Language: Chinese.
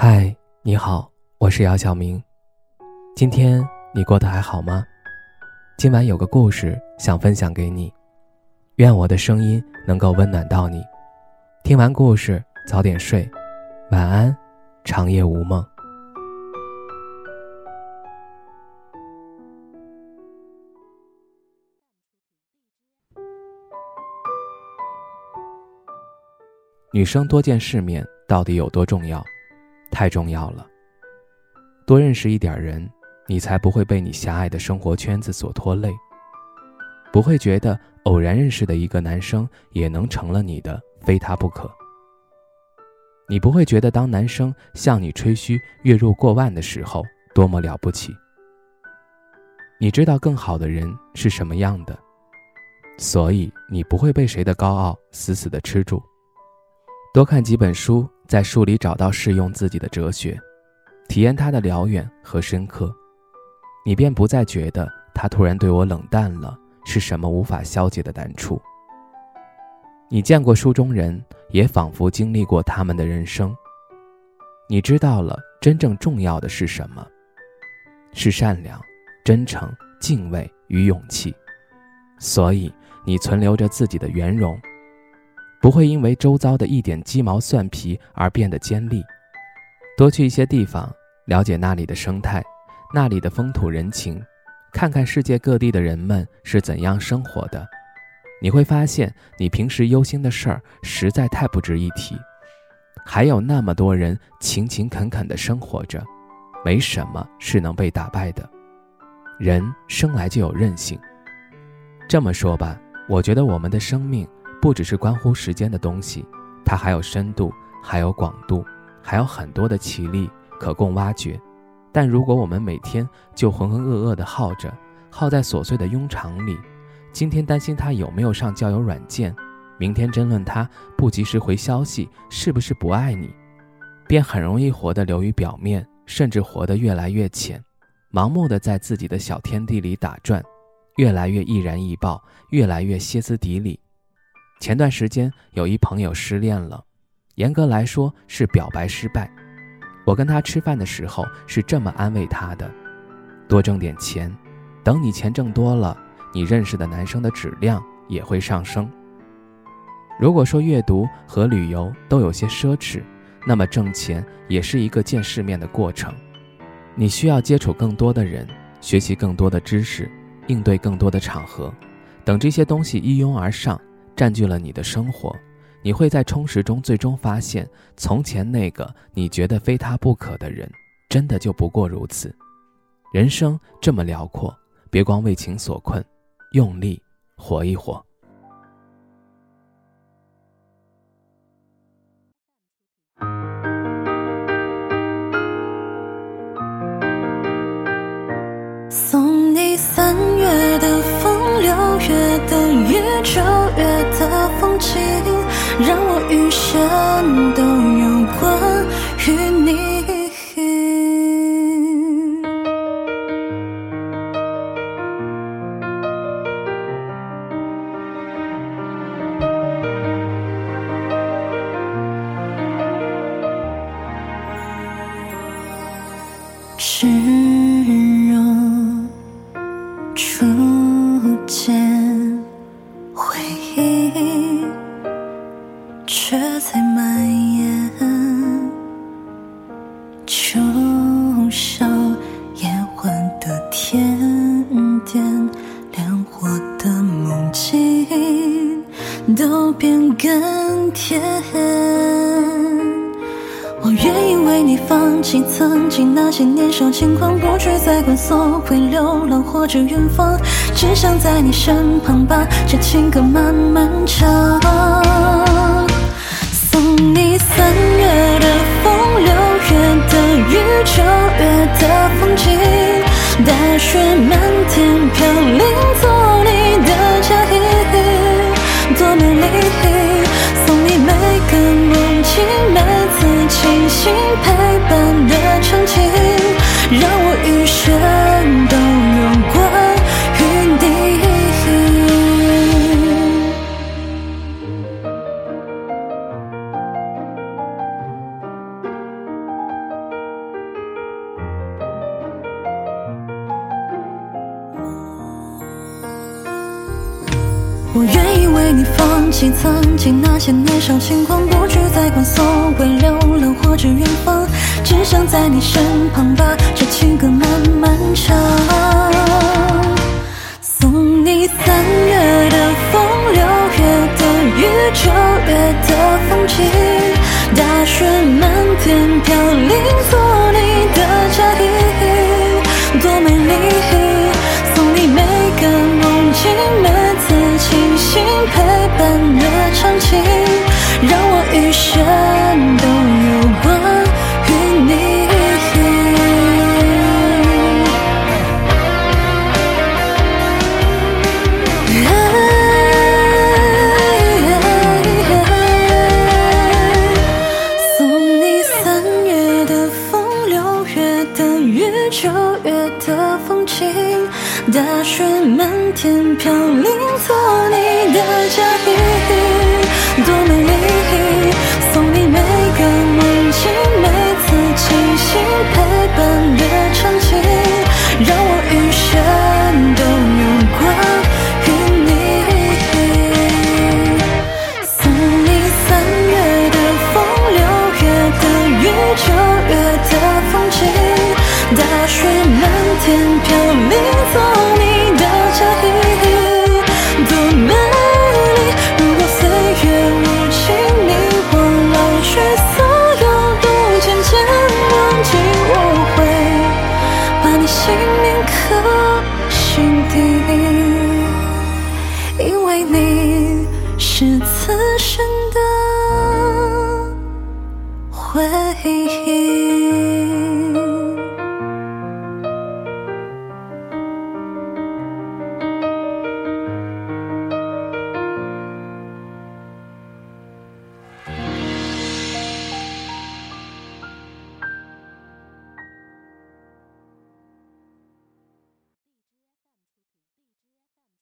嗨，你好，我是姚晓明。今天你过得还好吗？今晚有个故事想分享给你，愿我的声音能够温暖到你。听完故事早点睡，晚安，长夜无梦。女生多见世面到底有多重要？太重要了。多认识一点人，你才不会被你狭隘的生活圈子所拖累，不会觉得偶然认识的一个男生也能成了你的，非他不可。你不会觉得当男生向你吹嘘月入过万的时候多么了不起。你知道更好的人是什么样的，所以你不会被谁的高傲死死的吃住。多看几本书。在书里找到适用自己的哲学，体验它的辽远和深刻，你便不再觉得他突然对我冷淡了是什么无法消解的难处。你见过书中人，也仿佛经历过他们的人生。你知道了真正重要的是什么，是善良、真诚、敬畏与勇气，所以你存留着自己的圆融。不会因为周遭的一点鸡毛蒜皮而变得尖利。多去一些地方，了解那里的生态，那里的风土人情，看看世界各地的人们是怎样生活的，你会发现，你平时忧心的事儿实在太不值一提。还有那么多人勤勤恳恳地生活着，没什么是能被打败的。人生来就有韧性。这么说吧，我觉得我们的生命。不只是关乎时间的东西，它还有深度，还有广度，还有很多的奇力可供挖掘。但如果我们每天就浑浑噩噩地耗着，耗在琐碎的庸常里，今天担心他有没有上交友软件，明天争论他不及时回消息是不是不爱你，便很容易活得流于表面，甚至活得越来越浅，盲目的在自己的小天地里打转，越来越易燃易爆，越来越歇斯底里。前段时间有一朋友失恋了，严格来说是表白失败。我跟他吃饭的时候是这么安慰他的：多挣点钱，等你钱挣多了，你认识的男生的质量也会上升。如果说阅读和旅游都有些奢侈，那么挣钱也是一个见世面的过程。你需要接触更多的人，学习更多的知识，应对更多的场合，等这些东西一拥而上。占据了你的生活，你会在充实中最终发现，从前那个你觉得非他不可的人，真的就不过如此。人生这么辽阔，别光为情所困，用力活一活。让我余生都都变更甜。我愿意为你放弃曾经那些年少轻狂，不去再管所谓流浪或者远方，只想在你身旁把这情歌慢慢唱。送你三月的风，六月的雨，九月的风景，大雪漫天飘零，做你的嫁衣。多美丽！送你每个梦境，每次清醒陪伴的场景，让我余生都有关于你。我愿意。为你放弃曾经那些年少轻狂不去再管所谓流浪或者远方只想在你身旁把这情歌慢慢唱送你三月的风六月的雨九月的风景大雪漫天飘大雪漫天飘零，做你的家。patience.